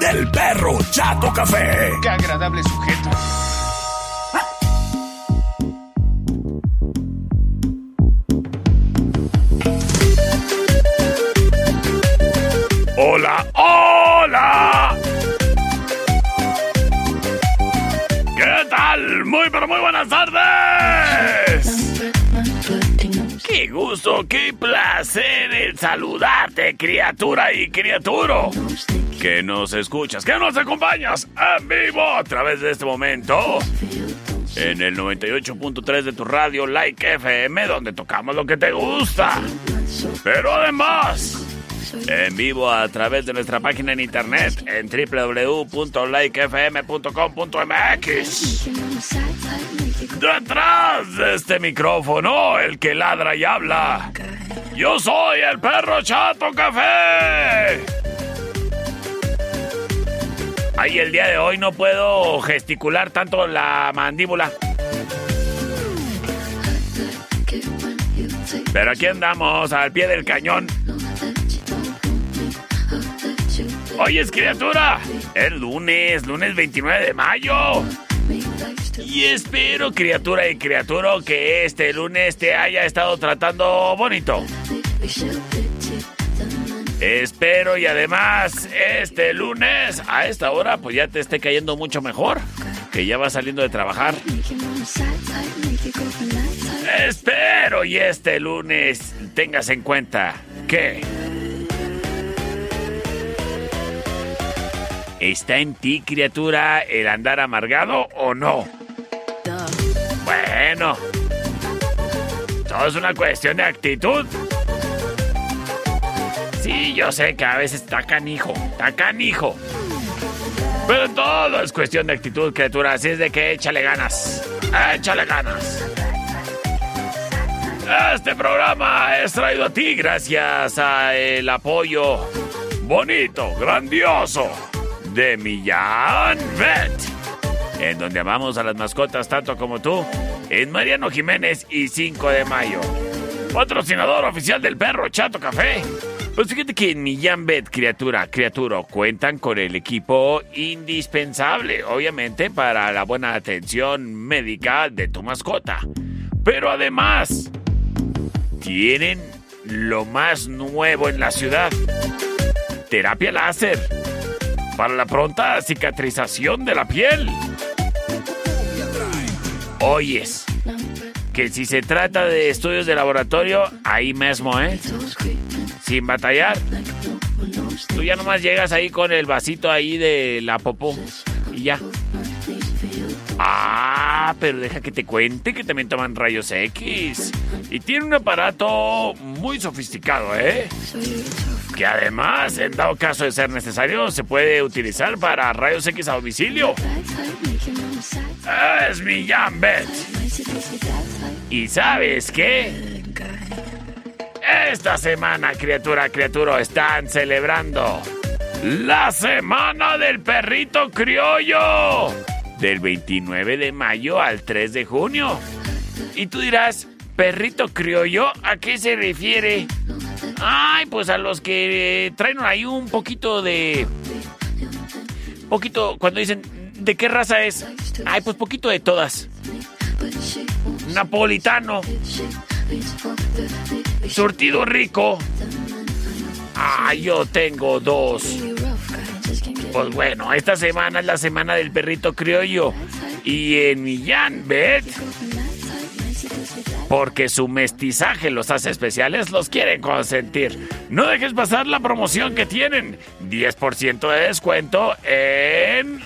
del perro Chato Café. Qué agradable sujeto. Hola, hola. ¿Qué tal? Muy, pero muy buenas tardes. Qué gusto, qué placer el saludarte, criatura y criaturo. Que nos escuchas, que nos acompañas en vivo a través de este momento. En el 98.3 de tu radio Like FM, donde tocamos lo que te gusta. Pero además, en vivo a través de nuestra página en internet en www.likefm.com.mx. Detrás de este micrófono, el que ladra y habla. Yo soy el perro Chato Café. Ay, el día de hoy no puedo gesticular tanto la mandíbula. Pero aquí andamos, al pie del cañón. Oye, es criatura. Es lunes, lunes 29 de mayo. Y espero, criatura y criatura, que este lunes te haya estado tratando bonito. Espero y además este lunes a esta hora pues ya te esté cayendo mucho mejor, que ya vas saliendo de trabajar. Espero y este lunes tengas en cuenta que ¿Está en ti, criatura, el andar amargado o no? Bueno, todo es una cuestión de actitud. Sí, yo sé que a veces está canijo, está canijo. Pero todo es cuestión de actitud, criatura. Así es de que échale ganas. Échale ganas. Este programa es traído a ti gracias al apoyo bonito, grandioso de Millán Vet, en donde amamos a las mascotas tanto como tú, en Mariano Jiménez y 5 de Mayo. Patrocinador oficial del perro Chato Café. Pues fíjate que en Millán criatura, criatura, cuentan con el equipo indispensable, obviamente, para la buena atención médica de tu mascota. Pero además, tienen lo más nuevo en la ciudad. Terapia láser para la pronta cicatrización de la piel. Oyes, que si se trata de estudios de laboratorio, ahí mismo, ¿eh? Sin batallar. Tú ya nomás llegas ahí con el vasito ahí de la popó y ya. Ah, pero deja que te cuente que también toman rayos X. Y tiene un aparato muy sofisticado, ¿eh? Que además, en dado caso de ser necesario, se puede utilizar para rayos X a domicilio. Es mi Jambet. ¿Y sabes qué? Esta semana, criatura, criatura, están celebrando la Semana del Perrito Criollo. Del 29 de mayo al 3 de junio. Y tú dirás, ¿perrito criollo? ¿A qué se refiere? Ay, pues a los que traen ahí un poquito de... Poquito, cuando dicen, ¿de qué raza es? Ay, pues poquito de todas. Napolitano. Surtido rico. Ah, yo tengo dos. Pues bueno, esta semana es la semana del perrito criollo. Y en Millán porque su mestizaje los hace especiales, los quieren consentir. No dejes pasar la promoción que tienen. 10% de descuento en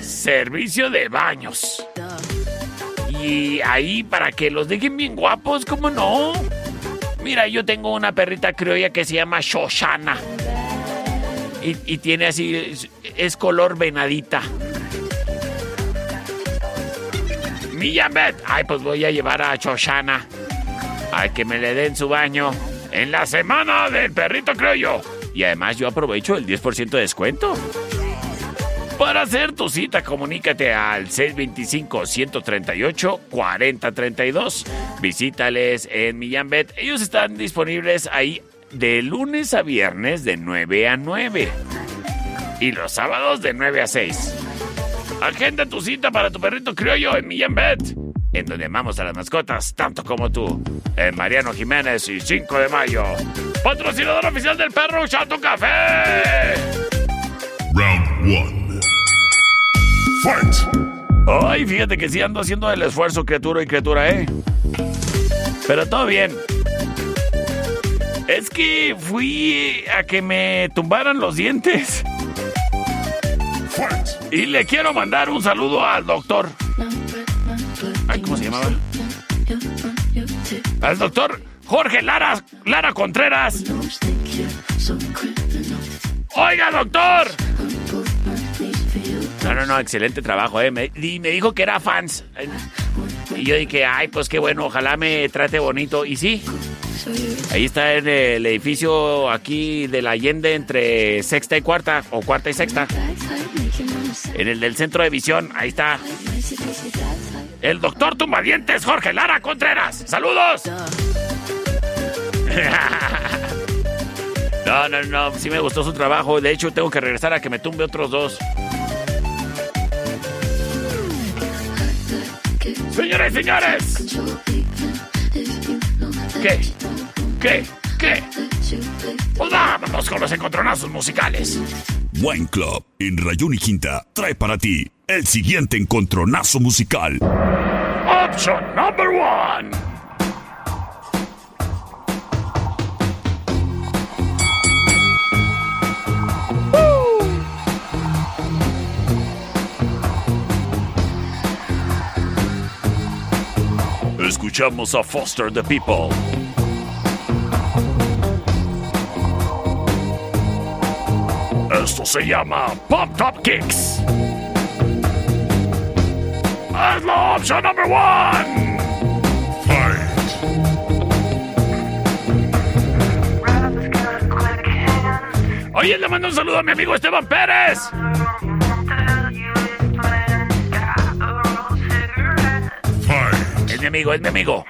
servicio de baños. Y ahí para que los dejen bien guapos, ¿cómo no? Mira, yo tengo una perrita criolla que se llama Shoshana. Y, tiene así, es color venadita. Bet. Ay, pues voy a llevar a Shoshana. Ay, que me le den su baño. En la semana del perrito criollo. Y además yo aprovecho el 10% de descuento. Para hacer tu cita, comunícate al 625-138-4032. Visítales en Millambet. Ellos están disponibles ahí de lunes a viernes de 9 a 9. Y los sábados de 9 a 6. Agenda tu cita para tu perrito criollo en Millambet. En donde amamos a las mascotas tanto como tú. En Mariano Jiménez y 5 de mayo. Patrocinador oficial del perro Chato Café. Round 1. Ay, fíjate que sí ando haciendo el esfuerzo, criatura y criatura, ¿eh? Pero todo bien. Es que fui a que me tumbaran los dientes. Y le quiero mandar un saludo al doctor. Ay, ¿cómo se llamaba? Al doctor Jorge Lara, Lara Contreras. Oiga, doctor. No, no, no, excelente trabajo, ¿eh? Me, y me dijo que era fans. Y yo dije, ay, pues qué bueno, ojalá me trate bonito. Y sí, ahí está en el edificio aquí de la Allende entre sexta y cuarta, o cuarta y sexta. En el del centro de visión, ahí está. El doctor Tumbadientes Jorge Lara Contreras. ¡Saludos! No, no, no, sí me gustó su trabajo. De hecho, tengo que regresar a que me tumbe otros dos. Señores, señores. ¿Qué? ¿Qué? ¿Qué? Pues vámonos con los encontronazos musicales. Wine Club en Rayón y Quinta trae para ti el siguiente encontronazo musical. Option number one. Escuchamos a Foster the People. Esto se llama Pop Top Kicks. Es la opción number one. Oye, le mando un saludo a mi amigo Esteban Pérez. Mi amigo, es mi amigo.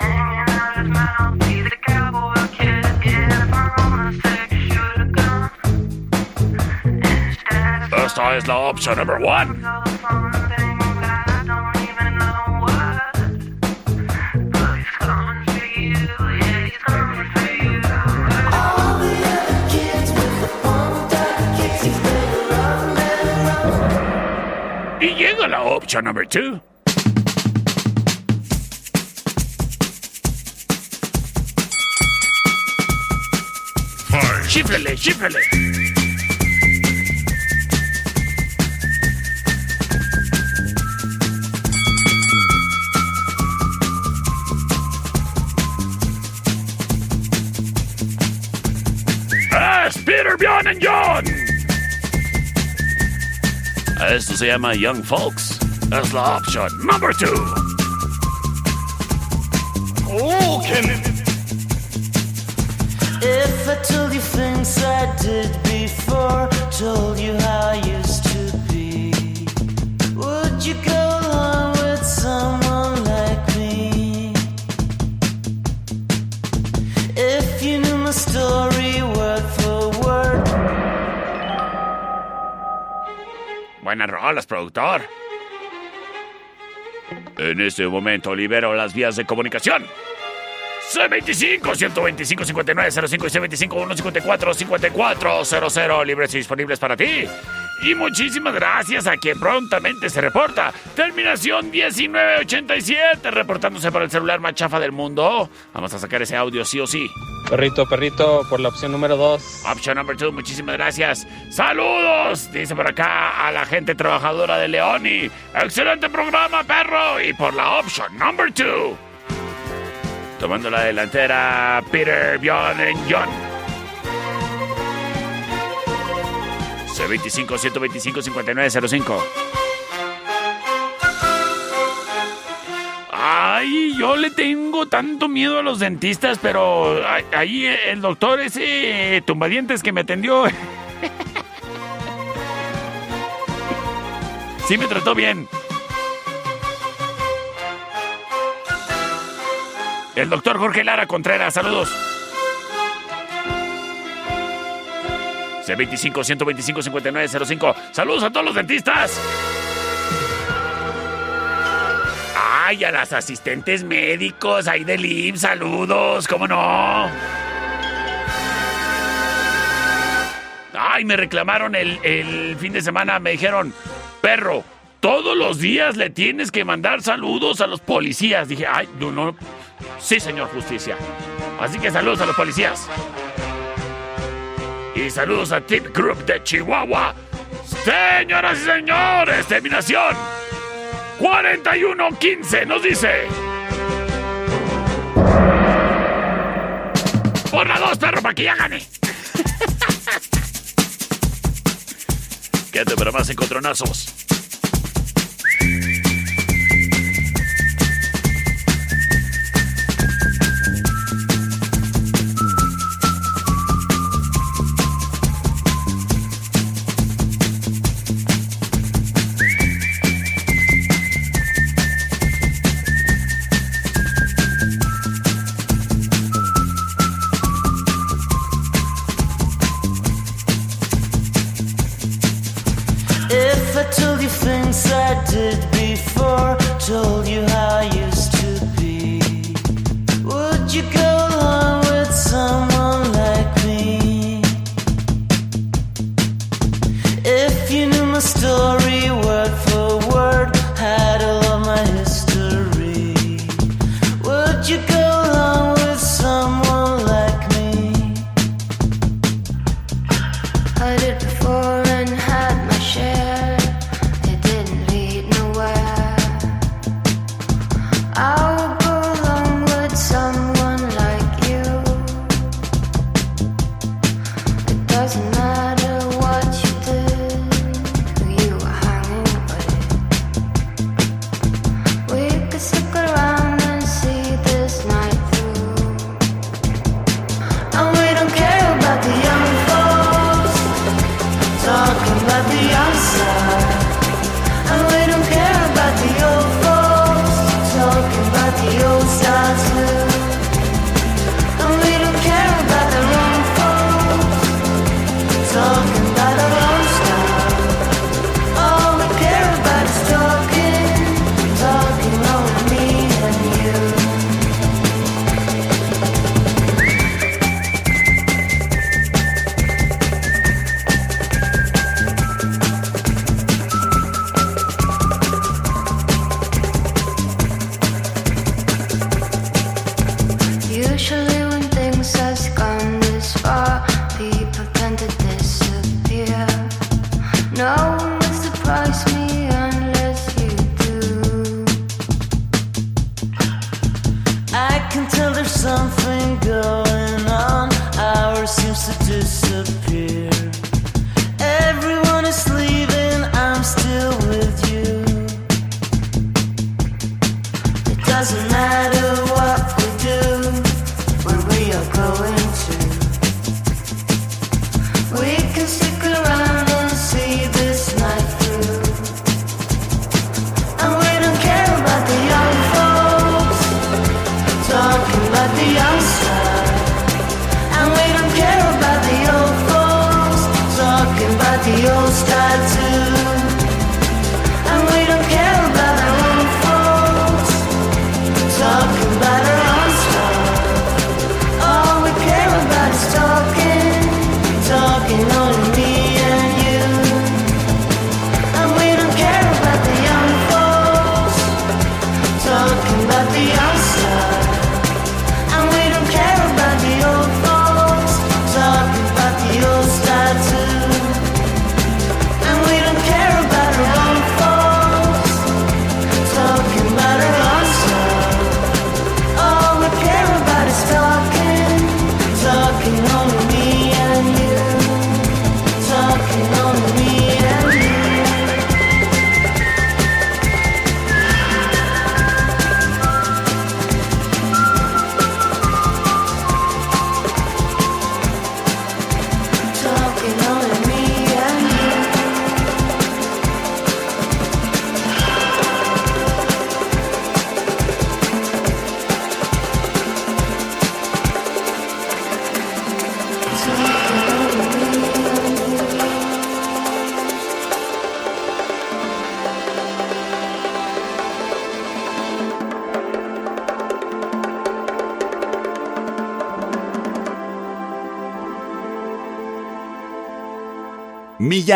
Esta es la opción number one. Y llega la opción number two. Chiflele, chiflele. Es ah, Peter, Bjorn and John. Esto se llama Young Folks. Es la opción number two. Oh, can If I told you things I did before, told you how I used to be, would you go along with someone like me? If you knew my story word for word, Buenas rolas, productor. En este momento libero las vías de comunicación. C25 125 59 05 y C25 154 5400 libres y disponibles para ti. Y muchísimas gracias a quien prontamente se reporta. Terminación 1987, reportándose por el celular más chafa del mundo. Vamos a sacar ese audio sí o sí. Perrito, perrito, por la opción número 2. Option number 2, muchísimas gracias. Saludos, dice por acá a la gente trabajadora de Leoni. Excelente programa, perro. Y por la option number 2. Tomando la delantera, Peter Bjorn John. C25 125 5905. Ay, yo le tengo tanto miedo a los dentistas, pero ahí el doctor ese tumbadientes que me atendió. Sí me trató bien. El doctor Jorge Lara Contreras, saludos. C25 125 5905. Saludos a todos los dentistas. Ay, a las asistentes médicos, ahí del IMSS, saludos, ¿cómo no? Ay, me reclamaron el, el fin de semana, me dijeron, perro, todos los días le tienes que mandar saludos a los policías. Dije, ay, no, no. Sí, señor justicia. Así que saludos a los policías. Y saludos a Tip Group de Chihuahua. Señoras y señores, terminación 4115 nos dice. Por la dos, perro, para que ya gane. Quédate para más encontronazos.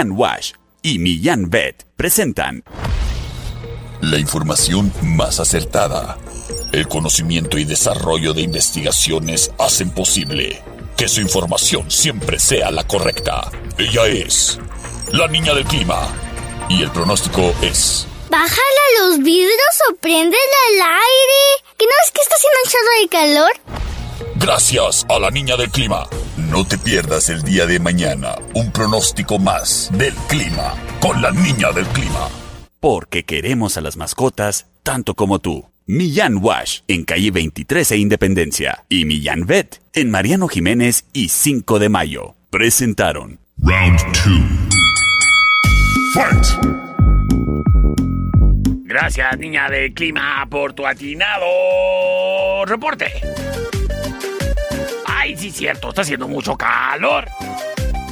Millán Wash y Millán Vet presentan La información más acertada. El conocimiento y desarrollo de investigaciones hacen posible que su información siempre sea la correcta. Ella es la niña del clima. Y el pronóstico es... Bájale a los vidrios o préndele al aire. ¿Que no es que está haciendo un chorro de calor? Gracias a la niña del clima. No te pierdas el día de mañana un pronóstico más del clima con la niña del clima. Porque queremos a las mascotas tanto como tú. Millán Wash en calle 23 e Independencia y Millán Vet en Mariano Jiménez y 5 de Mayo. Presentaron Round 2. Fight. Gracias, niña del clima, por tu atinado reporte. Sí, cierto, está haciendo mucho calor.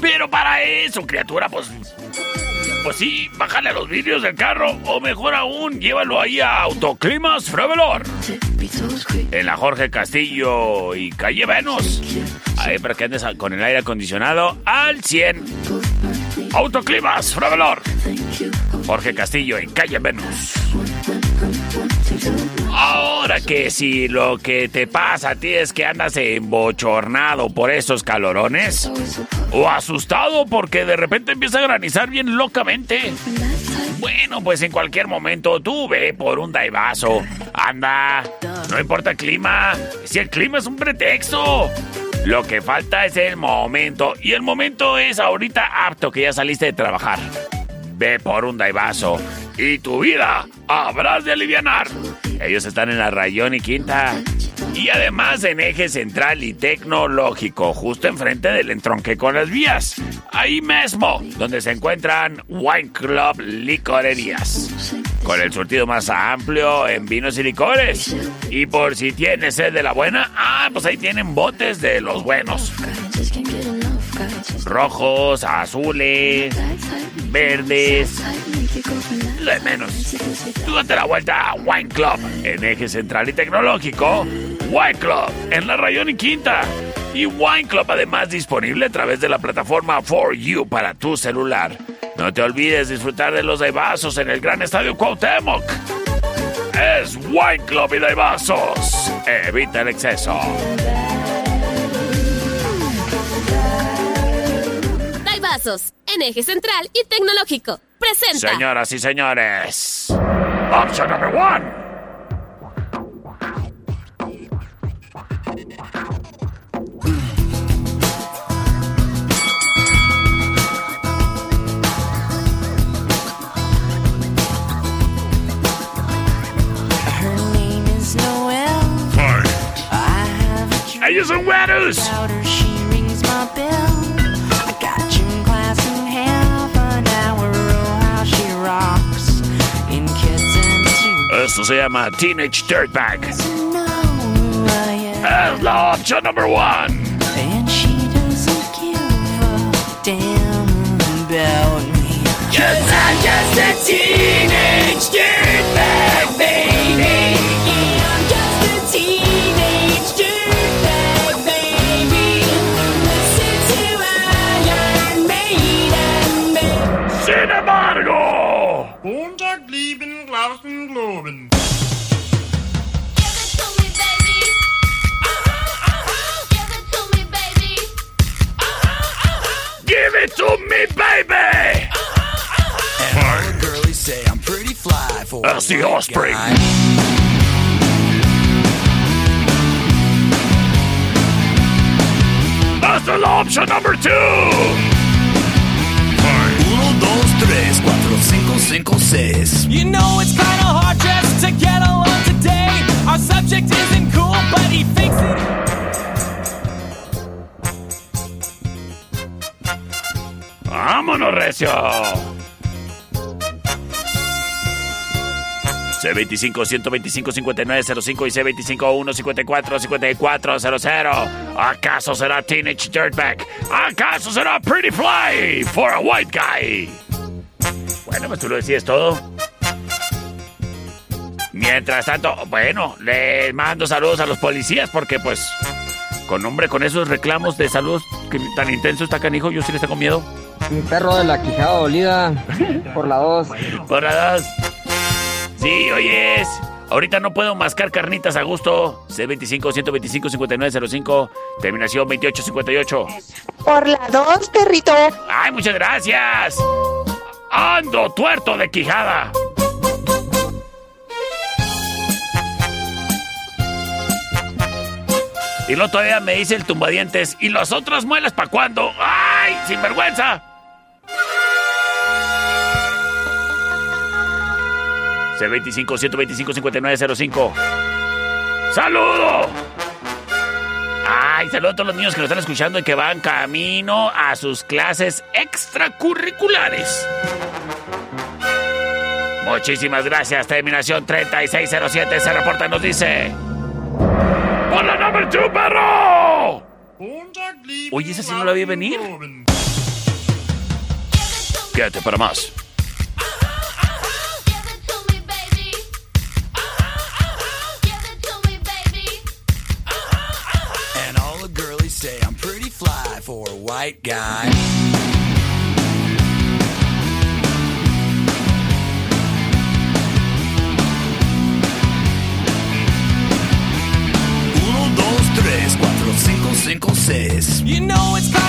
Pero para eso, criatura, pues. Pues sí, bájale a los vidrios del carro. O mejor aún, llévalo ahí a Autoclimas Frevelor. En la Jorge Castillo y Calle Venus. Ahí para que andes con el aire acondicionado al 100. Autoclimas Frevelor. Jorge Castillo en Calle Venus. Ahora que si lo que te pasa a ti es que andas embochornado por esos calorones, o asustado porque de repente empieza a granizar bien locamente. Bueno, pues en cualquier momento tú ve por un daivazo. Anda, no importa el clima, si el clima es un pretexto. Lo que falta es el momento, y el momento es ahorita apto que ya saliste de trabajar. Ve por un daivazo y tu vida habrás de alivianar. Ellos están en la Rayón y Quinta. Y además en eje central y tecnológico, justo enfrente del entronque con las vías. Ahí mismo, donde se encuentran Wine Club Licorerías. Con el surtido más amplio en vinos y licores. Y por si tienes sed de la buena, ah, pues ahí tienen botes de los buenos. Rojos, azules, verdes. Lo de menos. Tú date la vuelta a Wine Club en eje central y tecnológico. Wine Club en la Rayón y Quinta. Y Wine Club además disponible a través de la plataforma For You para tu celular. No te olvides disfrutar de los daibazos en el Gran Estadio Cuauhtémoc. Es Wine Club y daibazos. Evita el exceso. Daibazos, en eje central y tecnológico. Presenta. Señoras y señores, option number one. Ellos son güeros. Esto se llama Teenage Dirtbag. Doesn't know who I am. Es la opción number one. And she doesn't give a damn about me. Cause I'm just a teenage dirtbag, fly for That's the a white offspring. guy. Hasta la opción number two. Uno, dos, tres, cuatro, cinco, cinco, seis. You know it's kinda hard just to get along today. Our subject isn't cool, but he thinks it. Vámonos, recio. C25 125 5905 y C25 154 5400. ¿Acaso será Teenage Dirtbag? ¿Acaso será Pretty Fly for a White Guy? Bueno, pues tú lo decías todo. Mientras tanto, bueno, les mando saludos a los policías porque pues con hombre con esos reclamos de salud que tan intenso está canijo, yo sí les tengo miedo. Mi perro de la quijada dolida. Por la 2. Por la 2. Sí, oyes. Ahorita no puedo mascar carnitas a gusto. C25-125-5905. Terminación 2858. Por la 2, perrito. ¡Ay, muchas gracias! ¡Ando tuerto de quijada! Y luego todavía me dice el tumbadientes. ¿Y los otros muelas para cuándo? ¡Ay, sin C25-125-5905. ¡Saludo! Ay, saludo a todos los niños que nos están escuchando y que van camino a sus clases extracurriculares. Muchísimas gracias. Terminación 3607 se reporta, nos dice. ¡Por la number 2, perro! Oye, esa sí no la vi venir. Quédate para más. White guy. Uno, dos, tres, cuatro, cinco, cinco, seis. You know it's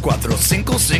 4, 5, 6.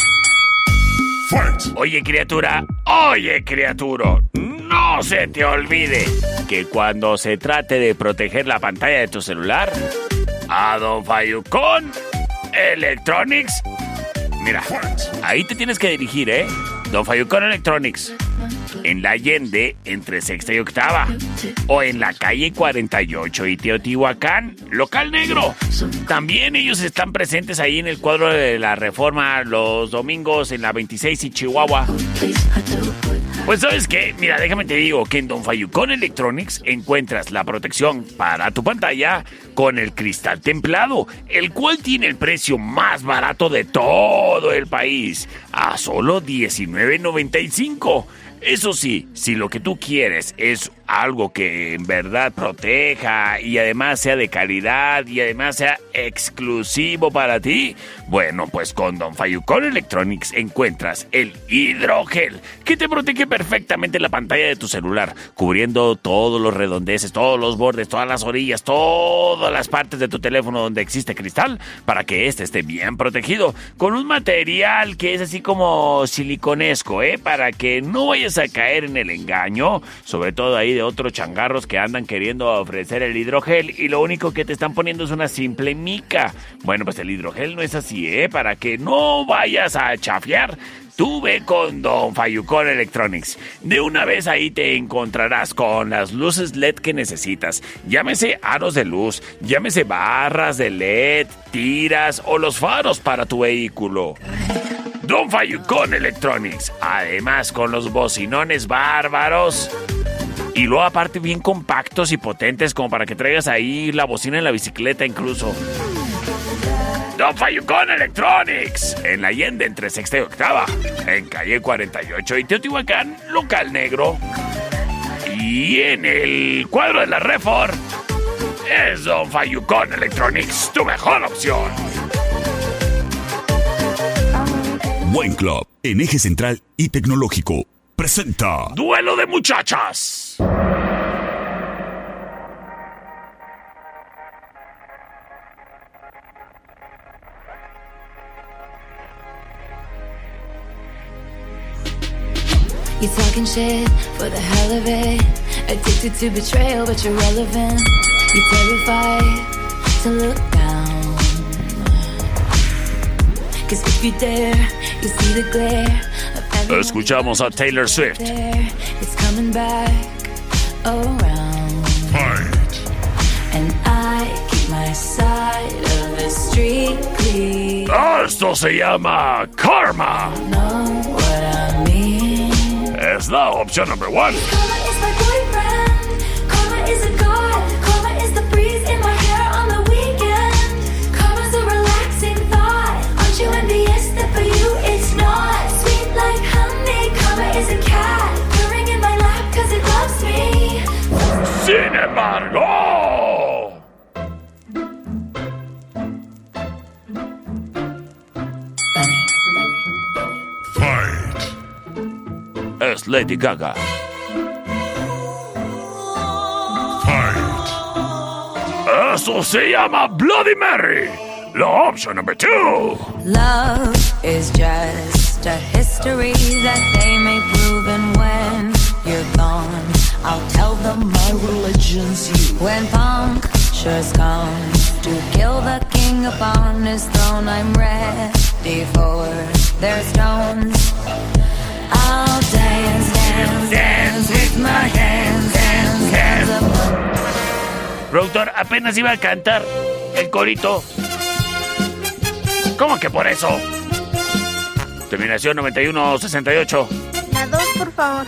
Fight. Oye, criatura, oye, criatura, no se te olvide que cuando se trate de proteger la pantalla de tu celular, a Don Fayucón Electronics, mira, ahí te tienes que dirigir, ¿eh? Don Fayucón Electronics, en la Allende, entre sexta y octava, o en la calle 48 y Teotihuacán, local negro. También ellos están presentes ahí en el cuadro de la Reforma los domingos en la 26 y Chihuahua. Pues sabes qué, mira, déjame te digo que en Don Fayucón Electronics encuentras la protección para tu pantalla con el cristal templado, el cual tiene el precio más barato de todo el país, a solo $19.95. Eso sí, si lo que tú quieres es algo que en verdad proteja y además sea de calidad y además sea exclusivo para ti, bueno, pues con Don Fayucon Electronics encuentras el hidrogel que te protege perfectamente la pantalla de tu celular, cubriendo todos los redondeces, todos los bordes, todas las orillas, todas las partes de tu teléfono donde existe cristal para que éste esté bien protegido con un material que es así como siliconesco, ¿eh? Para que no vayas a caer en el engaño, sobre todo ahí de otros changarros que andan queriendo ofrecer el hidrogel y lo único que te están poniendo es una simple mica. Bueno, pues el hidrogel no es así, ¿eh? Para que no vayas a chafiar. Tú ve con Don Fayucon Electronics. De una vez ahí te encontrarás con las luces LED que necesitas. Llámese aros de luz, llámese barras de LED, tiras o los faros para tu vehículo. Don Fayucon Electronics. Además, con los bocinones bárbaros. Y luego aparte bien compactos y potentes como para que traigas ahí la bocina en la bicicleta incluso. Don Fayucon Electronics. En la Allende entre sexta y octava. En calle 48 y Teotihuacán, local negro. Y en el cuadro de la Refor. Es Don Fayucon Electronics, tu mejor opción. Wine Club, en eje central y tecnológico, presenta Duelo de muchachas. You talking shit for the hell of it. Addicted to betrayal, but you're relevant. You're terrified to look down. Cause if you dare, you see the glare of everyone Escuchamos a Taylor Swift. there. It's coming back around. And I keep my side of the street clear. Esto se llama Karma. Es la opción number one. Is a cat. Purring in my lap cause it loves me. Sin embargo. Es Lady Gaga. Eso se llama Bloody Mary. La opción number two. Love is just a history that they may prove, and when you're gone, I'll tell them my religion's you. When punctures come to kill the king upon his throne, I'm ready for their stones. I'll dance, dance, dance with my hands, hands, up. Productor, apenas iba a cantar el corito. ¿Cómo que por eso? Terminación 9168. La dos, por favor.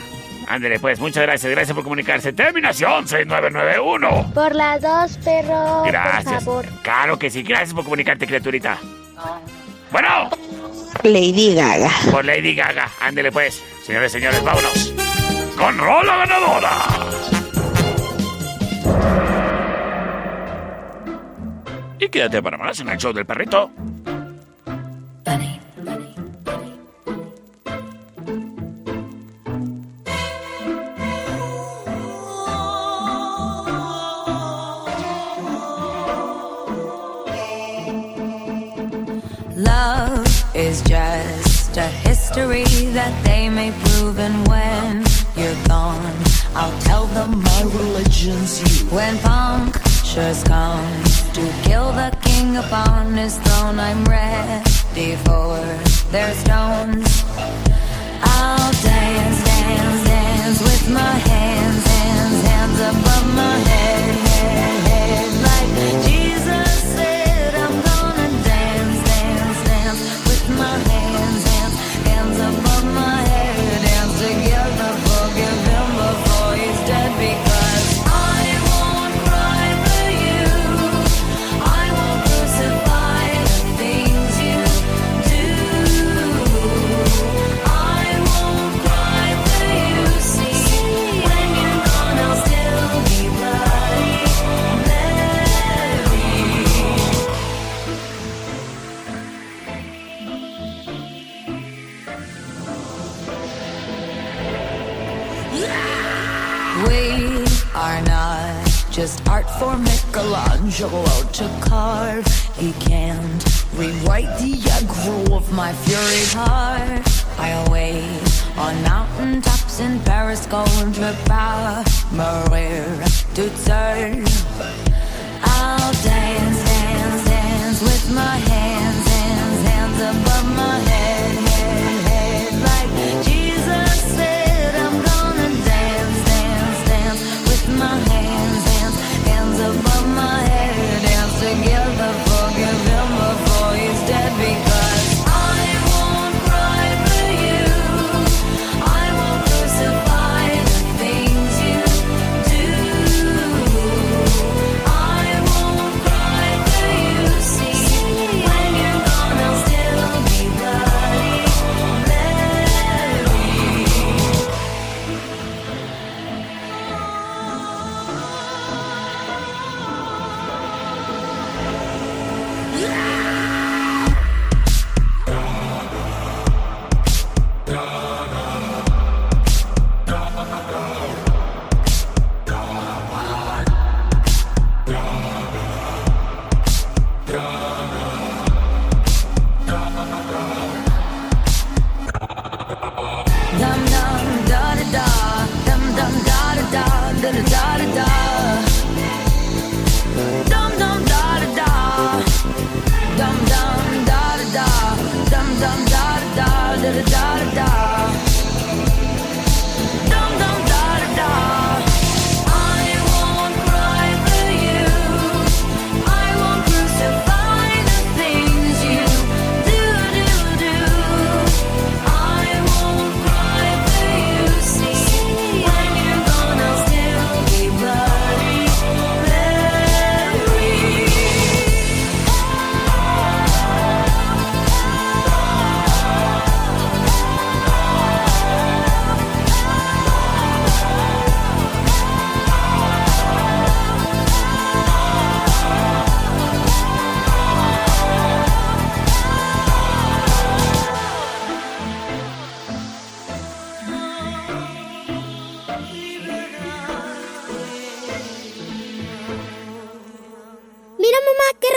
Ándele, pues, muchas gracias. Gracias por comunicarse. Terminación 6991. Por la dos, perro. Gracias. Por favor. Claro que sí. Gracias por comunicarte, criaturita. Bueno, Lady Gaga. por Lady Gaga. Ándele, pues. Señores, señores, vámonos. Con rola ganadora. Y quédate para más en el show del perrito. Punctures come to kill the king upon his throne, I'm ready for their stones. I'll dance, dance, dance with my hands, hands, hands above my head, just art for Michelangelo to carve. He can't rewrite the aggro of my fury heart. I wait on mountain tops in Paris, going to power, Maria to turn. I'll dance, dance, dance with my hands, hands, hands above my head, head,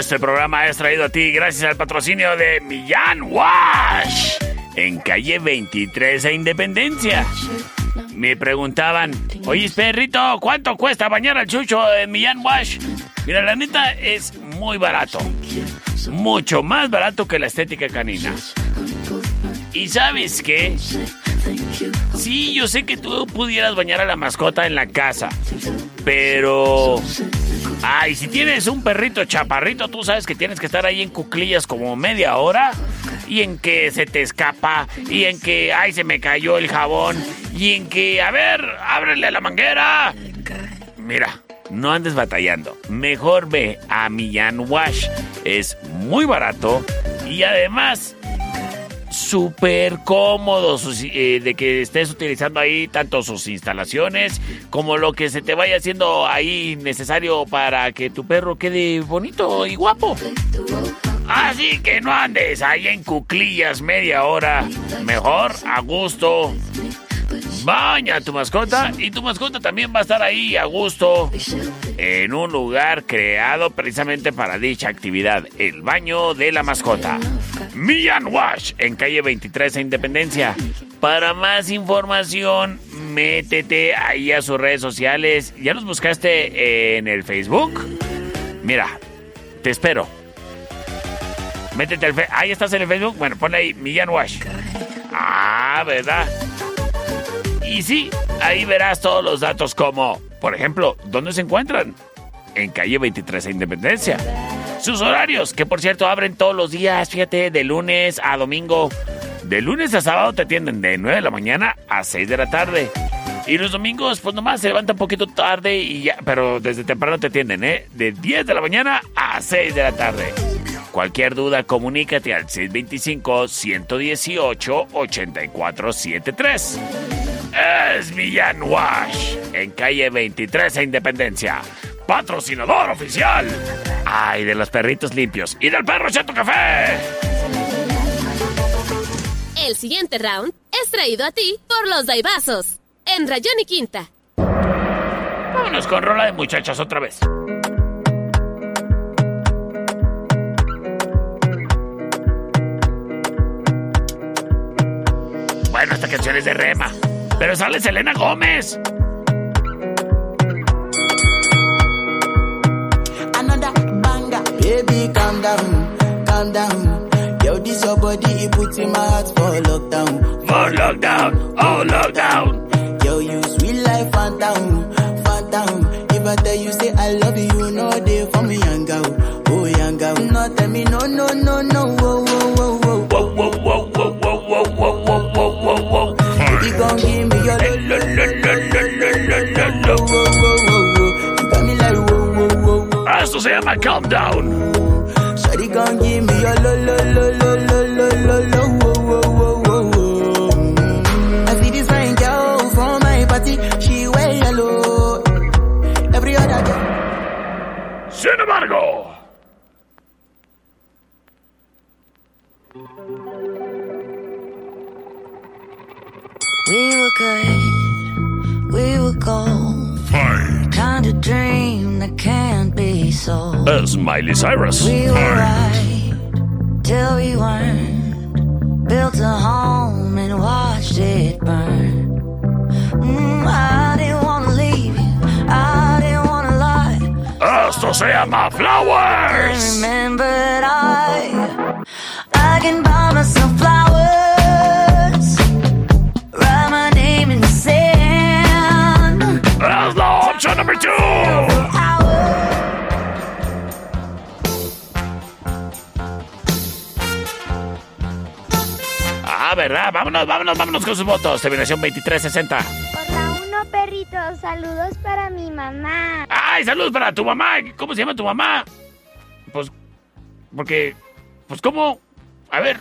Este programa es traído a ti gracias al patrocinio de Millán Wash en calle 23 e Independencia. Me preguntaban, oye perrito, ¿cuánto cuesta bañar al chucho en Millán Wash? Mira, la neta es muy barato. Mucho más barato que la estética canina. ¿Y sabes qué? Sí, yo sé que tú pudieras bañar a la mascota en la casa, pero... Ay, si tienes un perrito chaparrito, tú sabes que tienes que estar ahí en cuclillas como media hora y en que se te escapa y en que, ay, se me cayó el jabón y en que, a ver, ábrele la manguera. Mira, no andes batallando. Mejor ve a Millán Wash. Es muy barato y además súper cómodo sus- eh, de que estés utilizando ahí tanto sus instalaciones como lo que se te vaya haciendo ahí necesario para que tu perro quede bonito y guapo. Así que no andes ahí en cuclillas media hora. Mejor a gusto. Baña a tu mascota y tu mascota también va a estar ahí a gusto en un lugar creado precisamente para dicha actividad, el baño de la mascota. Millán Wash en calle 23 de Independencia. Para más información, métete ahí a sus redes sociales. ¿Ya los buscaste en el Facebook? Mira, te espero. Métete al Facebook. Ahí estás en el Facebook. Bueno, ponle ahí Millán Wash. Ah, ¿verdad? Y sí, ahí verás todos los datos como, por ejemplo, ¿dónde se encuentran? En calle 23 de Independencia. Sus horarios, que por cierto abren todos los días, fíjate, de lunes a domingo. De lunes a sábado te atienden de 9 de la mañana a 6 de la tarde. Y los domingos, pues nomás se levanta un poquito tarde y ya, pero desde temprano te atienden, ¿eh? De 10 de la mañana a 6 de la tarde. Cualquier duda, comunícate al 625-118-8473. Es Millán Wash, en calle 23 a Independencia. Patrocinador oficial. Ay, de los perritos limpios y del perro Cheto Café. El siguiente round es traído a ti por los Daibazos. En Rayón y Quinta. Vámonos con rola de muchachas otra vez. Bueno, esta canción es de Rema. Pero sale Selena Gómez. Another banger. Baby, calm down, calm down. Yo, this your body, it puts in my heart for lockdown. For lockdown, oh lockdown. Yo, you sweet life, phantom, phantom. If I tell you, say I love you, you know they for me, young girl. Oh, young girl. No, tell me, no, no, no, no, whoa, whoa, whoa, whoa. Whoa, whoa, whoa, whoa, whoa, whoa, whoa, whoa, whoa, Baby, gon' give me your lo, lo, lo, lo, lo, lo, lo, lo. You got me like, whoa, whoa, whoa, whoa. Esto se llama Calm Down. Shawty gon' give me your lo, lo, lo, lo, lo, lo, lo, lo, whoa, whoa, whoa, whoa. Mm. I see this fine girl from my party, she wear yellow. Every other girl. Sin embargo. Good, we were gold. Fight. Kind of dream that can't be sold. Es Miley Cyrus. We were right till we weren't. Built a home and watched it burn. Mm, I didn't wanna leave you. I didn't wanna lie. Esto se llama Flowers. Remembered I, I can buy myself flowers. La opción número 2. Ah, ¿verdad? Vámonos, vámonos, vámonos con sus votos. Terminación 2360. Por la uno, perritos. Saludos para mi mamá. ¡Ay, saludos para tu mamá! ¿Cómo se llama tu mamá? Pues, porque, pues, ¿cómo? A ver,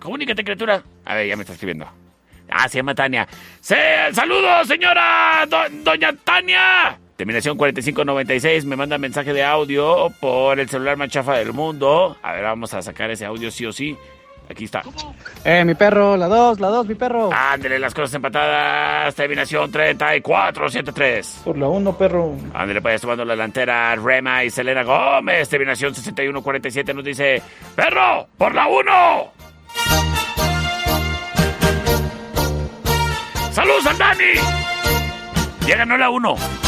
comunícate, criatura. A ver, ya me está escribiendo. Ah, se llama Tania. Se, ¡Saludos, señora! Do- doña Tania! Terminación 4596 me manda mensaje de audio por el celular más chafa del mundo. A ver, vamos a sacar ese audio sí o sí. Aquí está. Eh, mi perro, la dos, la dos, mi perro. Ándele, las cosas empatadas. Terminación 3473. Por la uno, perro. Ándale, pues tomando la delantera Rema y Selena Gómez. Terminación 6147 nos dice: ¡Perro! ¡Por la 1! ¡Saludos al Dani! Ya ganó la 1.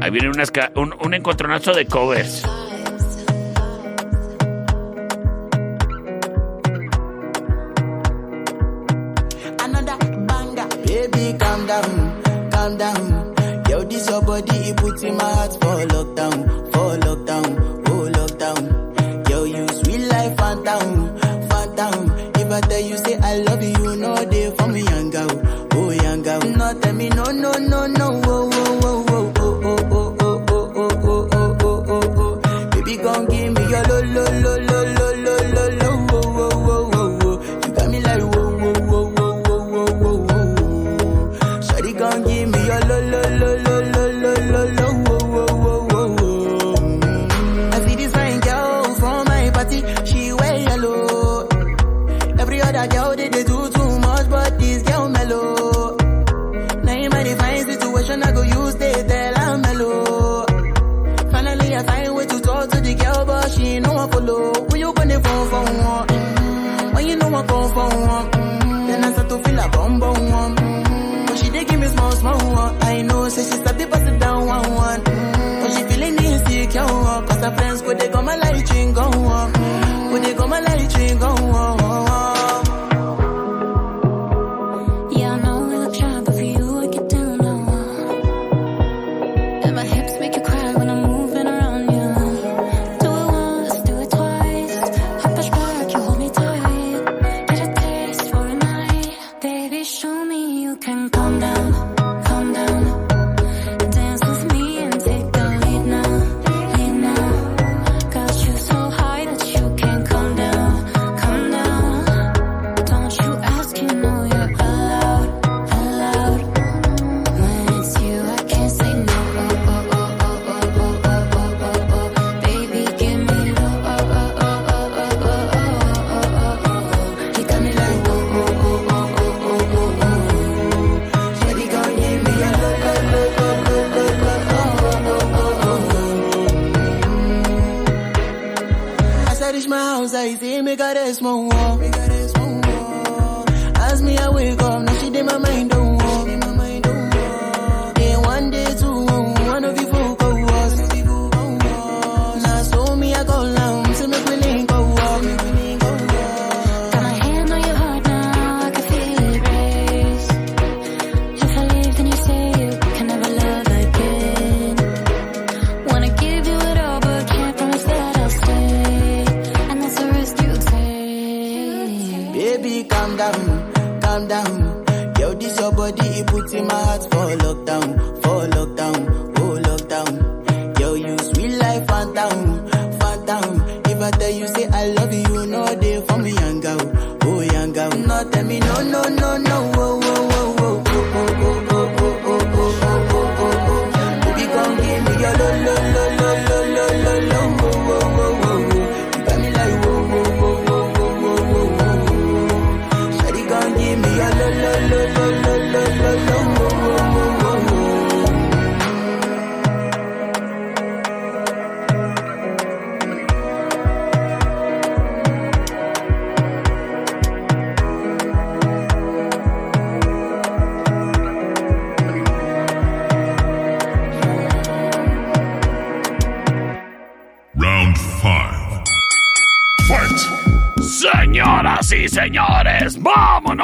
Ahí viene una esca- un, un encontronazo de covers. Calm down, calm down. Yo, this your body, it puts in my heart for lockdown, Tell you, say I love you, know they for me, young girl, oh young girl. No, tell me, no, no, no, no,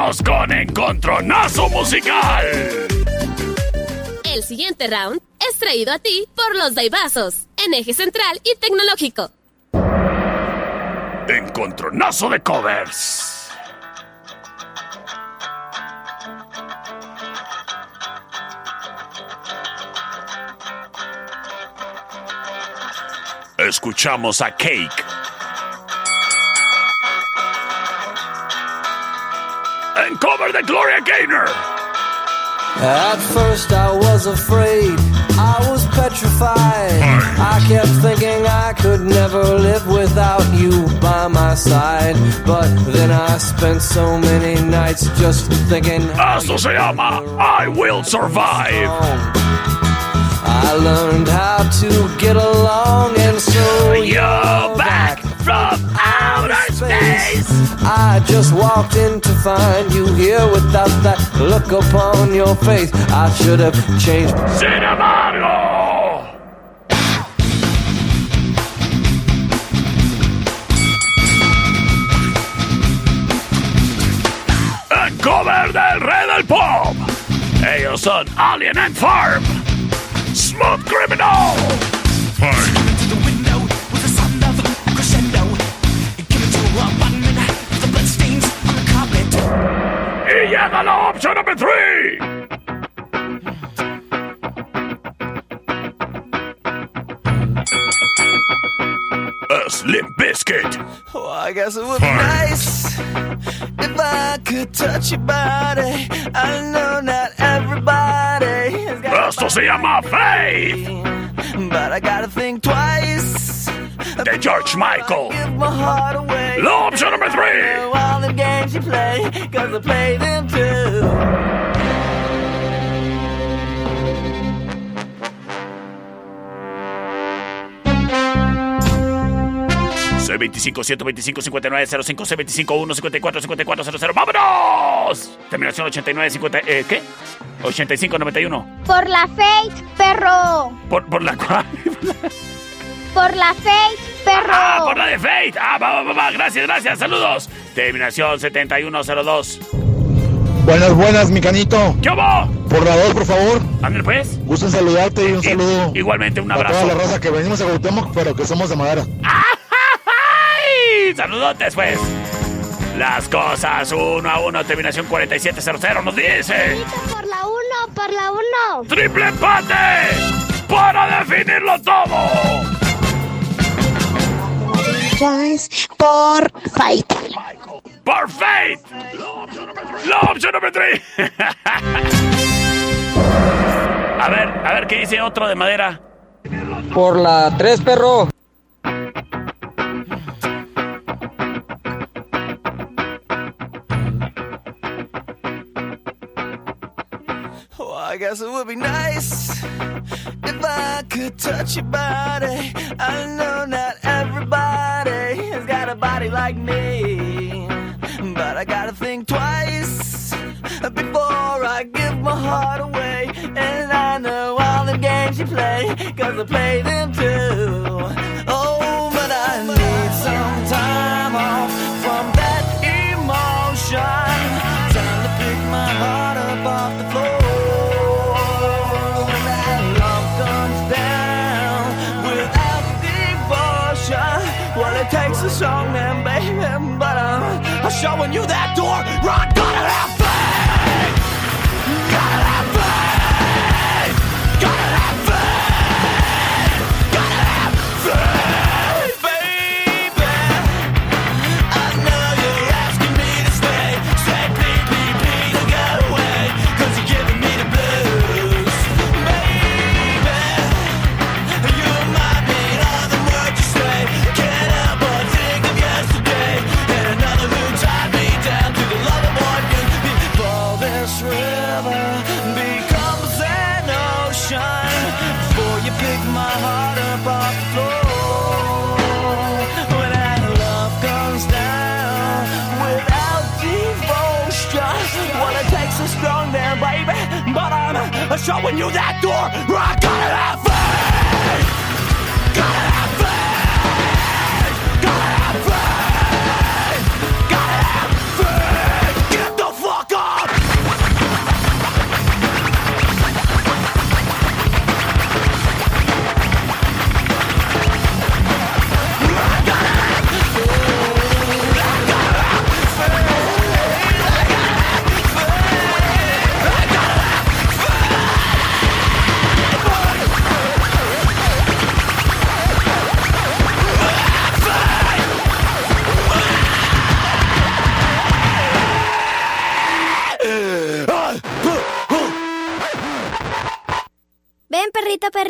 vámonos con Encontronazo Musical. El siguiente round es traído a ti por los Daibazos, en eje central y tecnológico. Encontronazo de covers. Escuchamos a Cake. En cover de Gloria Gaynor. At first I was afraid, I was petrified. I kept thinking I could never live without you by my side. But then I spent so many nights just thinking. Esto se llama I Will Survive. I learned how to get along, and so you're back from space. I just walked in to find you here without that look upon your face. I should have changed. En cover del rey del pop. Ellos son Alien and Farm. Smooth Criminal. Y Yamala option number three! Slim Biscuit. Oh, I guess it would be nice if I could touch your body. I know not everybody has got Esto se llama Faith. but I gotta think twice. De George Michael. Give my heart away. La opción número 3. All the games you play, cause I play them too. C25 125 59 05 C25 1 54 54 00. ¡Vámonos! Terminación 89 50. Eh, ¿Qué? 85 91. Por la Faith, perro. ¿Por, por la cual? Por la Faith, perro. ¡Ah! ¡Por la de Faith! ¡Ah, va, va, va, va! Gracias, gracias. Saludos. Terminación 7102. Buenas, buenas, mi canito. ¿Qué hubo? Por la dos, por favor. Ándale, pues. Gusto en saludarte y un saludo. Igualmente, un A abrazo. toda la raza que venimos a Cuauhtémoc, pero que somos de madera. ¡Ay! Saludotes, pues. Las cosas uno a uno, terminación 4700 nos dice. Por la uno, por la uno. ¡Triple empate! ¡Para definirlo todo! por Fight. ¡Por Faith! La opción número 3. a ver, a ver qué dice otro de madera. Por la 3, perro. I guess it would be nice if I could touch your body. I know not everybody has got a body like me. But I gotta think twice before I give my heart away. And I know all the games you play, cause I play them too. Showing you that door. Rock, Showing you that door. I gotta have faith. Gotta have faith.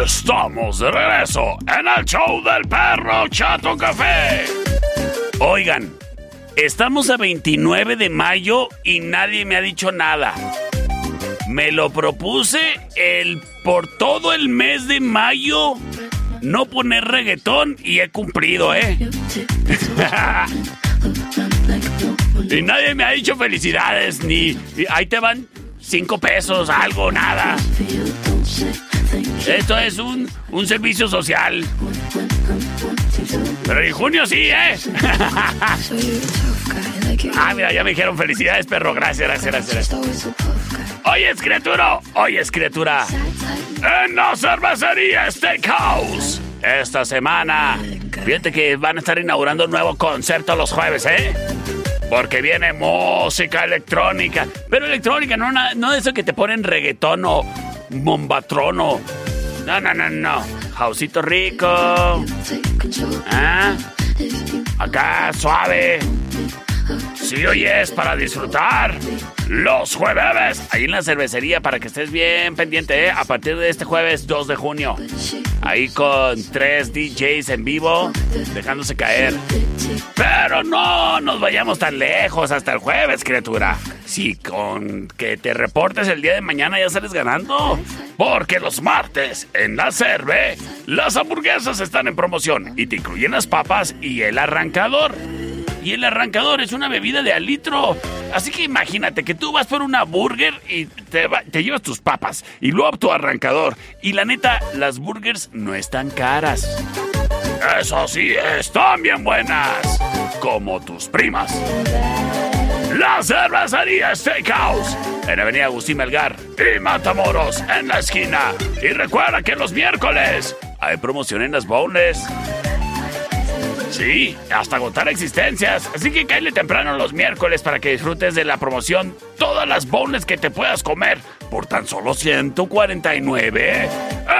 Estamos de regreso en el show del perro Chato Café. Oigan, estamos a 29 de mayo y nadie me ha dicho nada. Me lo propuse el por todo el mes de mayo no poner reggaetón y he cumplido, ¿eh? y nadie me ha dicho felicidades ni ahí te van cinco pesos, algo, nada. Esto es un, un servicio social. Pero en junio sí, ¿eh? ah, mira, ya me dijeron felicidades, perro. Gracias, gracias, gracias. Oye, criatura. Oye, criatura. En la cervecería Steakhouse. Esta semana. Fíjate que van a estar inaugurando un nuevo concepto los jueves, ¿eh? Porque viene música electrónica. Pero electrónica, no, no de eso que te ponen reggaetón o bombatrono. No, no, no, no. Jausito rico. ¿Ah? Acá, suave. Sí, oyes, para disfrutar. Los jueves. Ahí en la cervecería para que estés bien pendiente, ¿eh? A partir de este jueves 2 de junio. Ahí con tres DJs en vivo, dejándose caer. Pero no nos vayamos tan lejos hasta el jueves, criatura. Si con que te reportes el día de mañana ya sales ganando. Porque los martes en la Cerve, las hamburguesas están en promoción y te incluyen las papas y el arrancador. Y el arrancador es una bebida de al litro. Así que imagínate que tú vas por una burger y te, va- te llevas tus papas y luego tu arrancador. Y la neta, las burgers no están caras. Eso sí, están bien buenas. Como tus primas. La cervecería Steakhouse. En Avenida Agustín Melgar y Matamoros en la esquina. Y recuerda que los miércoles hay promoción en las boneless. Sí, hasta agotar existencias. Así que cállate temprano los miércoles para que disfrutes de la promoción todas las boneless que te puedas comer por tan solo 149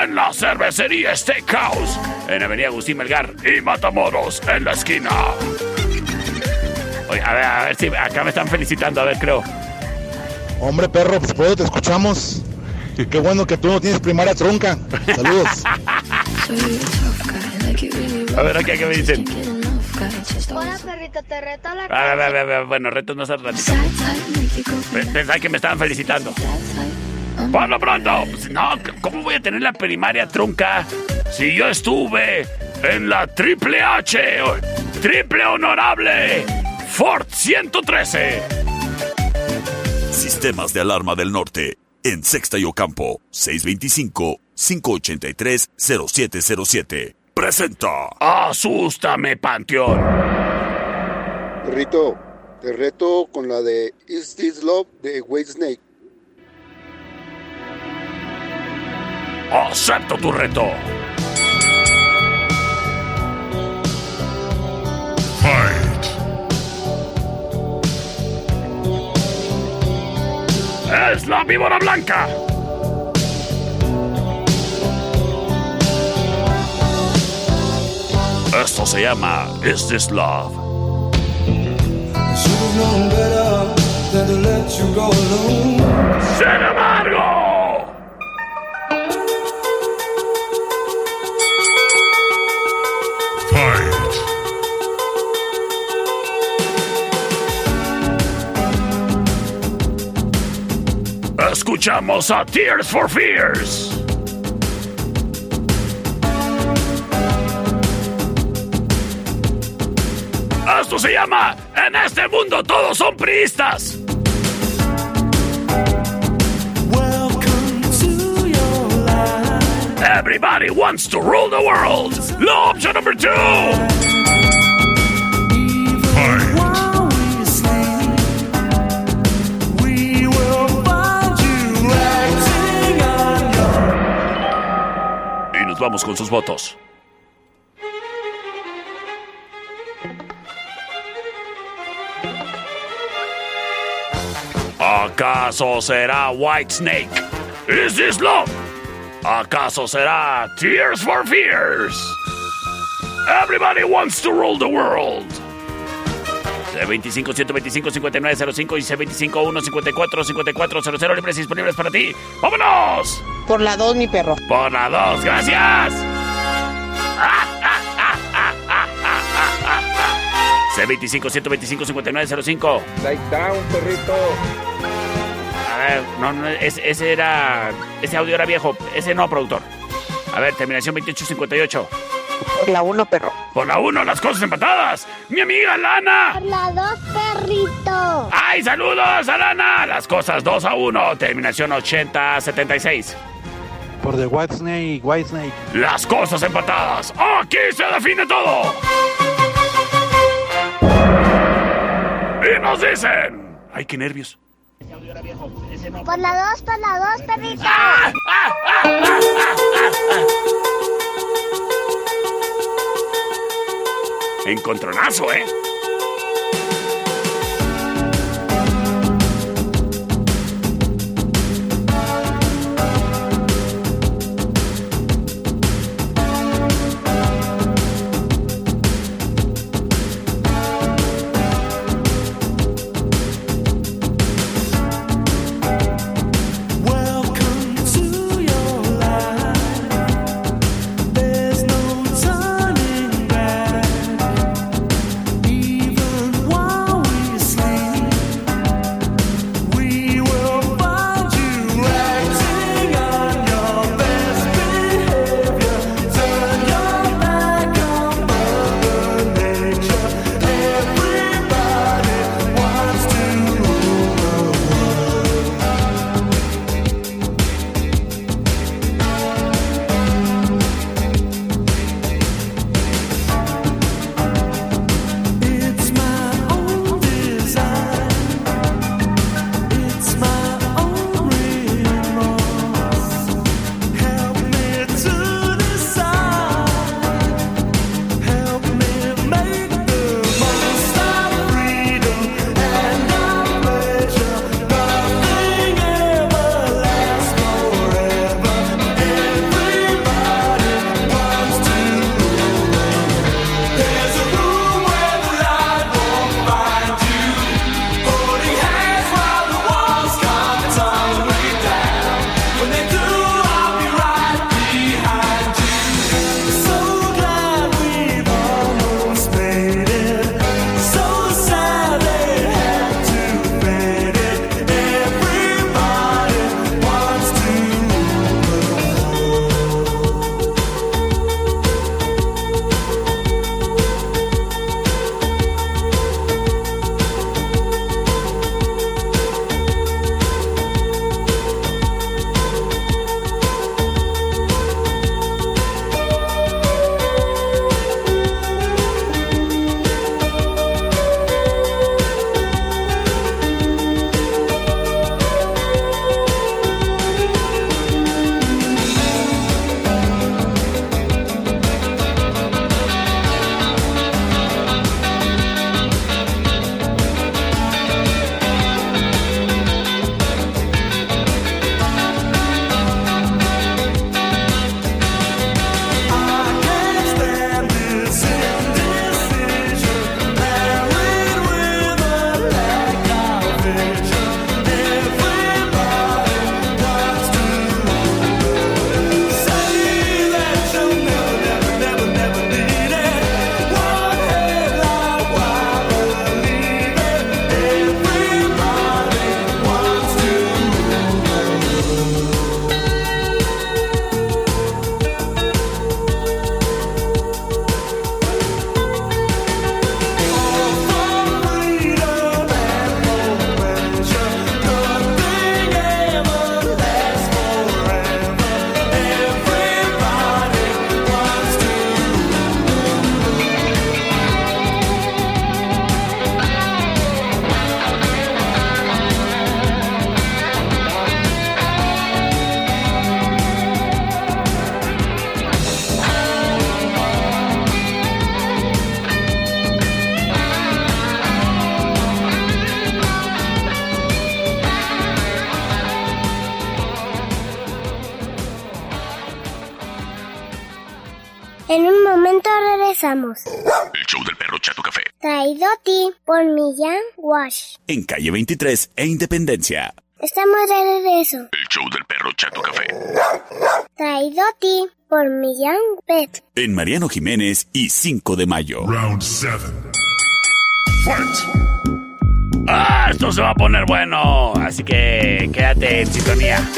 en la cervecería Steakhouse en Avenida Agustín Melgar y Matamoros en la esquina. Oye, a ver, a ver si acá me están felicitando, a ver, creo. Hombre, perro, pues por eso te escuchamos. Qué bueno que tú no tienes primaria trunca. Saludos. A ver, aquí, ¿qué me dicen? Hola, perrito, te reto a la A ver, a ver, a ver, bueno, retos no se ratito. Pe- Pensaba que me estaban felicitando. Por lo pronto, pues, no, ¿cómo voy a tener la primaria trunca si yo estuve en la Triple H, Triple Honorable Ford 113? Sistemas de alarma del norte. En Sexta y Ocampo. 625-583-0707. Presenta. Asústame, Panteón. Perrito, te reto con la de Is This Love de White Snake. Acepto tu reto. Es la víbora blanca. Esto se llama Is This Love? Sin embargo. Escuchamos a Tears for Fears. Esto se llama En este mundo todos son priistas. Everybody wants to rule the world. La option number two. Y nos vamos con sus votos. ¿Acaso será White Snake? ¿Is this love? ¿Acaso será Tears for Fears? Everybody wants to rule the world. C25 125 5905 y C25 154 5400 libres y disponibles para ti. ¡Vámonos! Por la 2, mi perro. Por la 2, gracias. C25 125 5905. Like down, perrito. A ver, no, no, ese, ese era. Ese audio era viejo. Ese no, productor. A ver, terminación 2858. Por la 1, perro. Por la 1, las cosas empatadas. Mi amiga Lana. Por la dos, perrito. ¡Ay, saludos a Lana! Las cosas 2 a 1. Terminación 8076. Por The White Snake, White Snake. Las cosas empatadas. Aquí se define todo. Y nos dicen. Ay, qué nervios. Por la dos, por la dos, perrito. Encontronazo, ¿eh? Wash. En calle 23 e Independencia. Estamos de regreso. El show del perro Chato Café. Traído a ti por Millán Pet. En Mariano Jiménez y 5 de mayo. Round 7. Ah, esto se va a poner bueno. Así que quédate en sintonía.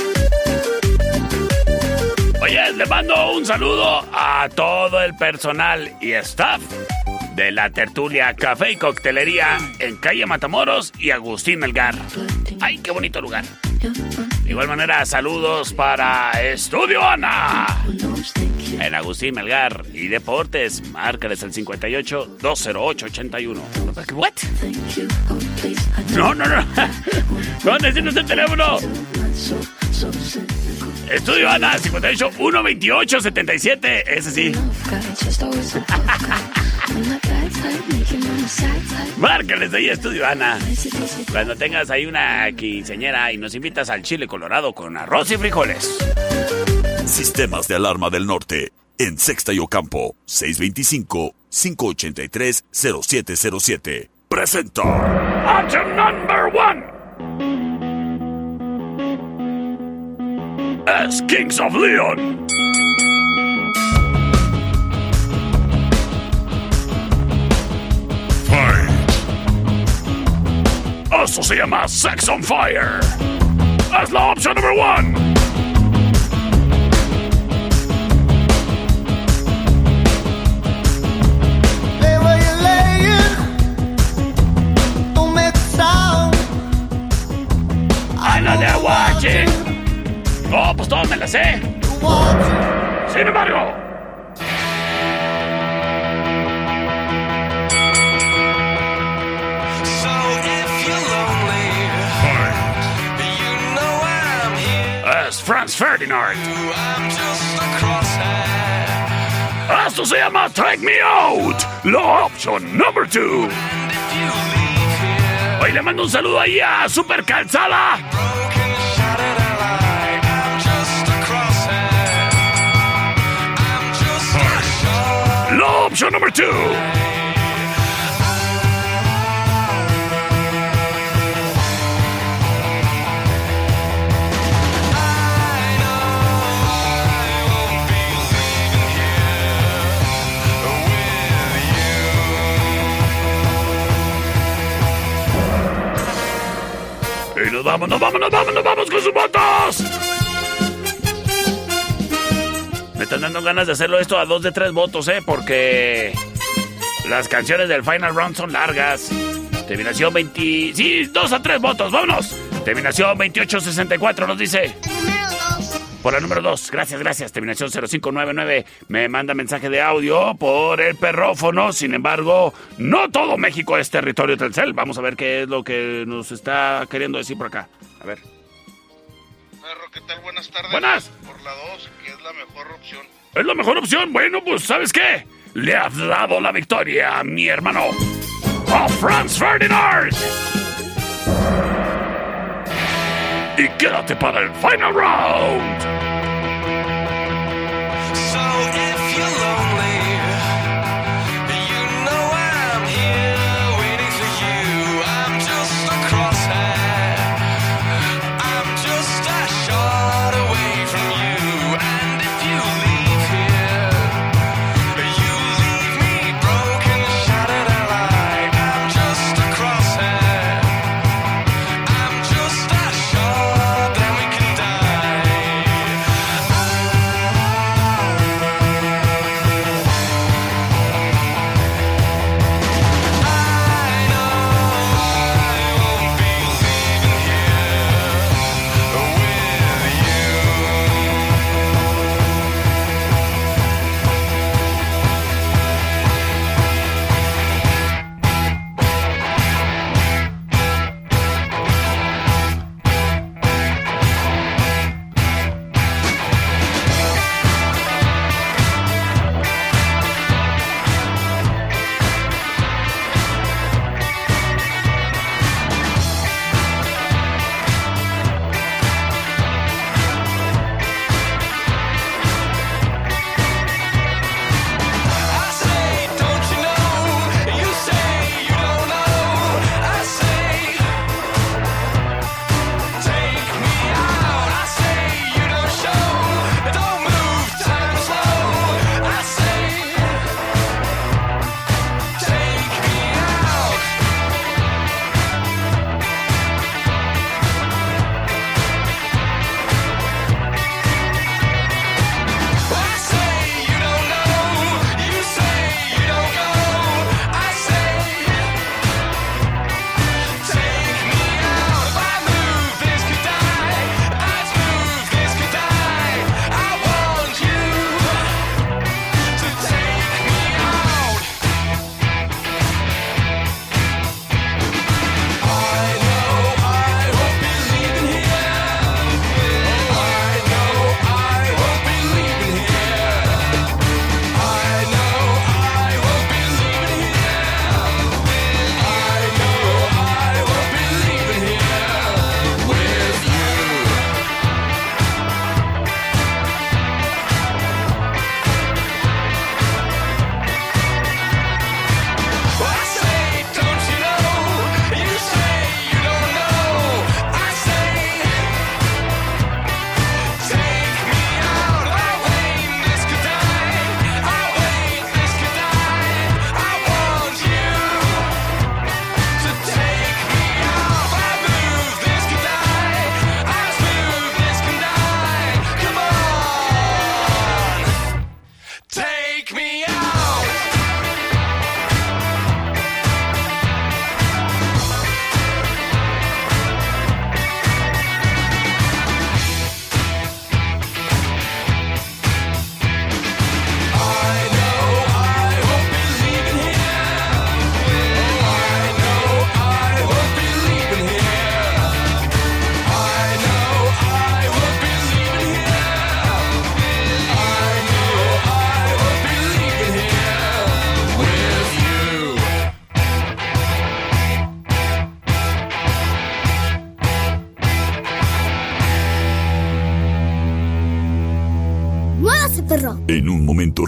Oye, le mando un saludo a todo el personal y staff de la tertulia Café y Coctelería en calle Matamoros y Agustín Melgar. ¡Ay, qué bonito lugar! De igual manera, saludos para Estudio Ana. En Agustín Melgar y Deportes, márcales el 58 208 81. ¿What? No, no, no. No, necesitas el teléfono. Estudio Ana, 58 128 77. Ese sí. Márcales de ahí, Estudio Ana. Cuando tengas ahí una quinceñera y nos invitas al chile colorado con arroz y frijoles. Sistemas de alarma del norte. En Sexta y Ocampo. 625-583-0707. Presenta. Item number one. As Kings of Leon. Esto se llama Sex on Fire. Es la opción número one. Lay where you're laying. Don't make a sound. I know they're watching. Oh, pues todos me la sé. Sin embargo. Franz Ferdinand. Esto se llama Take Me Out, la option number 2. Hoy le mando un saludo ahí a Super Calzada. La option number 2. Nos vamos, nos vamos, nos vamos, nos vamos con sus votos. Me están dando ganas de hacerlo esto a dos de tres votos, ¿eh? Porque las canciones del Final Round son largas. Terminación 20... Sí, dos a tres votos, vámonos. Terminación 2864 nos dice. Por la número 2, gracias, gracias. Terminación 0599 me manda mensaje de audio por el perrófono. Sin embargo, no todo México es territorio Telcel. Vamos a ver qué es lo que nos está queriendo decir por acá. A ver. Perro, ¿qué tal? Buenas tardes. Buenas. Por la 2, que es la mejor opción. ¿Es la mejor opción? Bueno, pues, ¿sabes qué? Le has dado la victoria a mi hermano. A Franz Ferdinand. Y quédate para el final round.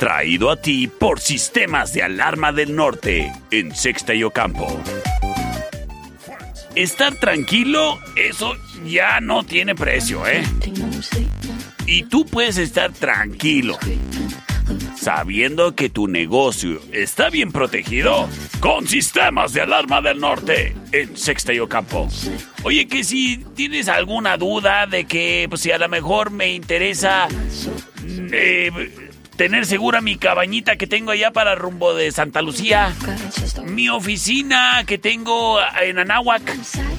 Traído a ti por Sistemas de Alarma del Norte, en Sexta y Ocampo. Estar tranquilo, eso ya no tiene precio, ¿eh? Y tú puedes estar tranquilo, sabiendo que tu negocio está bien protegido con sistemas de alarma del norte en Sexta y Ocampo. Oye, que si tienes alguna duda de que pues, si a lo mejor me interesa eh, tener segura mi cabañita que tengo allá para rumbo de Santa Lucía, mi oficina que tengo en Anáhuac,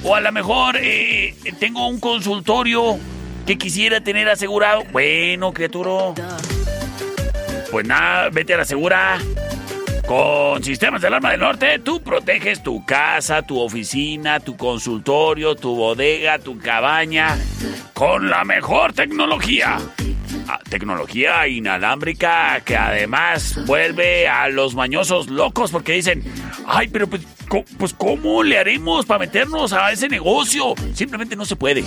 o a lo mejor eh, tengo un consultorio que quisiera tener asegurado. Bueno, criatura. Pues nada, vete a la segura. Con Sistemas de Alarma del Norte, tú proteges tu casa, tu oficina, tu consultorio, tu bodega, tu cabaña, con la mejor tecnología. Tecnología inalámbrica que además vuelve a los mañosos locos porque dicen, ay, pero pues, pues ¿cómo le haremos para meternos a ese negocio? Simplemente no se puede.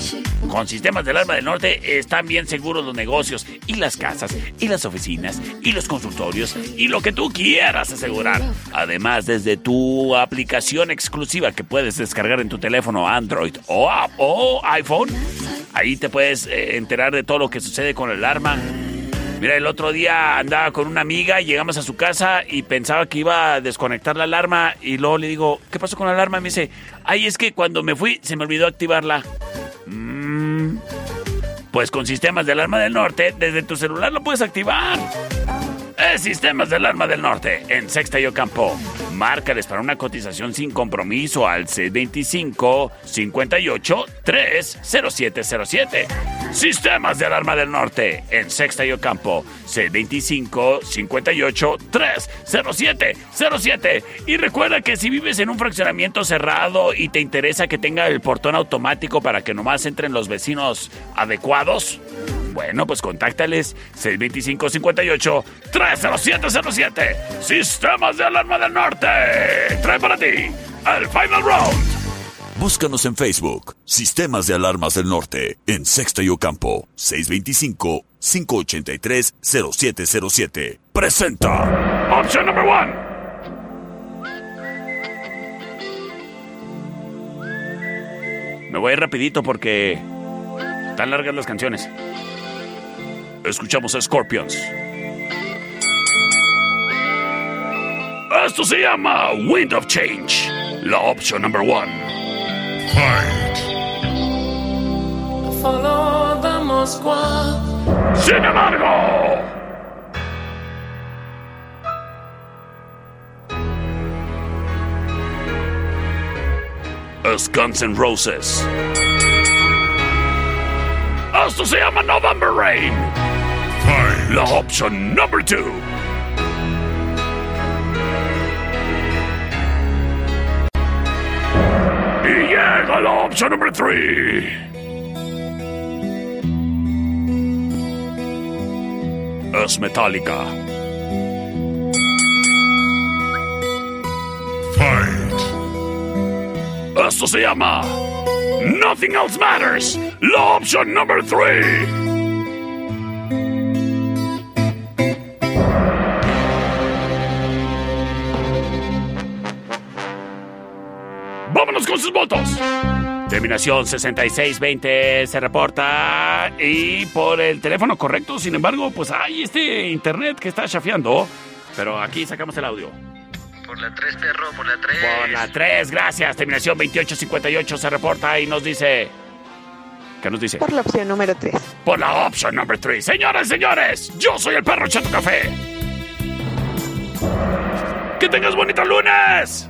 Con Sistemas del Alarma del Norte están bien seguros los negocios y las casas y las oficinas y los consultorios y lo que tú quieras asegurar. Además, desde tu aplicación exclusiva que puedes descargar en tu teléfono Android o iPhone, ahí te puedes eh, enterar de todo lo que sucede con el alarma. Mira, el otro día andaba con una amiga, llegamos a su casa y pensaba que iba a desconectar la alarma y luego le digo, ¿qué pasó con la alarma? Y me dice, ay, es que cuando me fui se me olvidó activarla. Mm, pues con sistemas de alarma del norte, desde tu celular lo puedes activar. Es Sistemas de Alarma del Norte, en Sexta y Ocampo. Márcales para una cotización sin compromiso al C25 58 30707. Sistemas de Alarma del Norte, en Sexta y Ocampo. C25 58 30707. Y recuerda que si vives en un fraccionamiento cerrado y te interesa que tenga el portón automático para que nomás entren los vecinos adecuados, bueno, pues contáctales 625-58-30707. Sistemas de Alarma del Norte. Trae para ti el Final Round. Búscanos en Facebook. Sistemas de Alarmas del Norte. En Sexta y Ocampo. 625-583-0707. Presenta. Option number one. Me voy rapidito porque están largas las canciones. Escuchamos a Scorpions. Esto se llama Wind of Change. La opción number one. Fight. Follow the Moskwa. Sin embargo. Es Guns N' Roses. Esto se llama November Rain. La option number two. Llega la opción number three. Es Metallica. Fight. Esto se llama Nothing Else Matters. La opción number three. Votos. Terminación 6620 se reporta y por el teléfono correcto, sin embargo, pues hay este internet que está chafeando. Pero aquí sacamos el audio. Por la 3, perro, por la 3. Por la 3, gracias. Terminación 2858 se reporta y nos dice... ¿Qué nos dice? Por la opción número 3. Por la opción number 3. Señores, señores, yo soy el perro Chato Café. ¡Que tengas bonito lunes!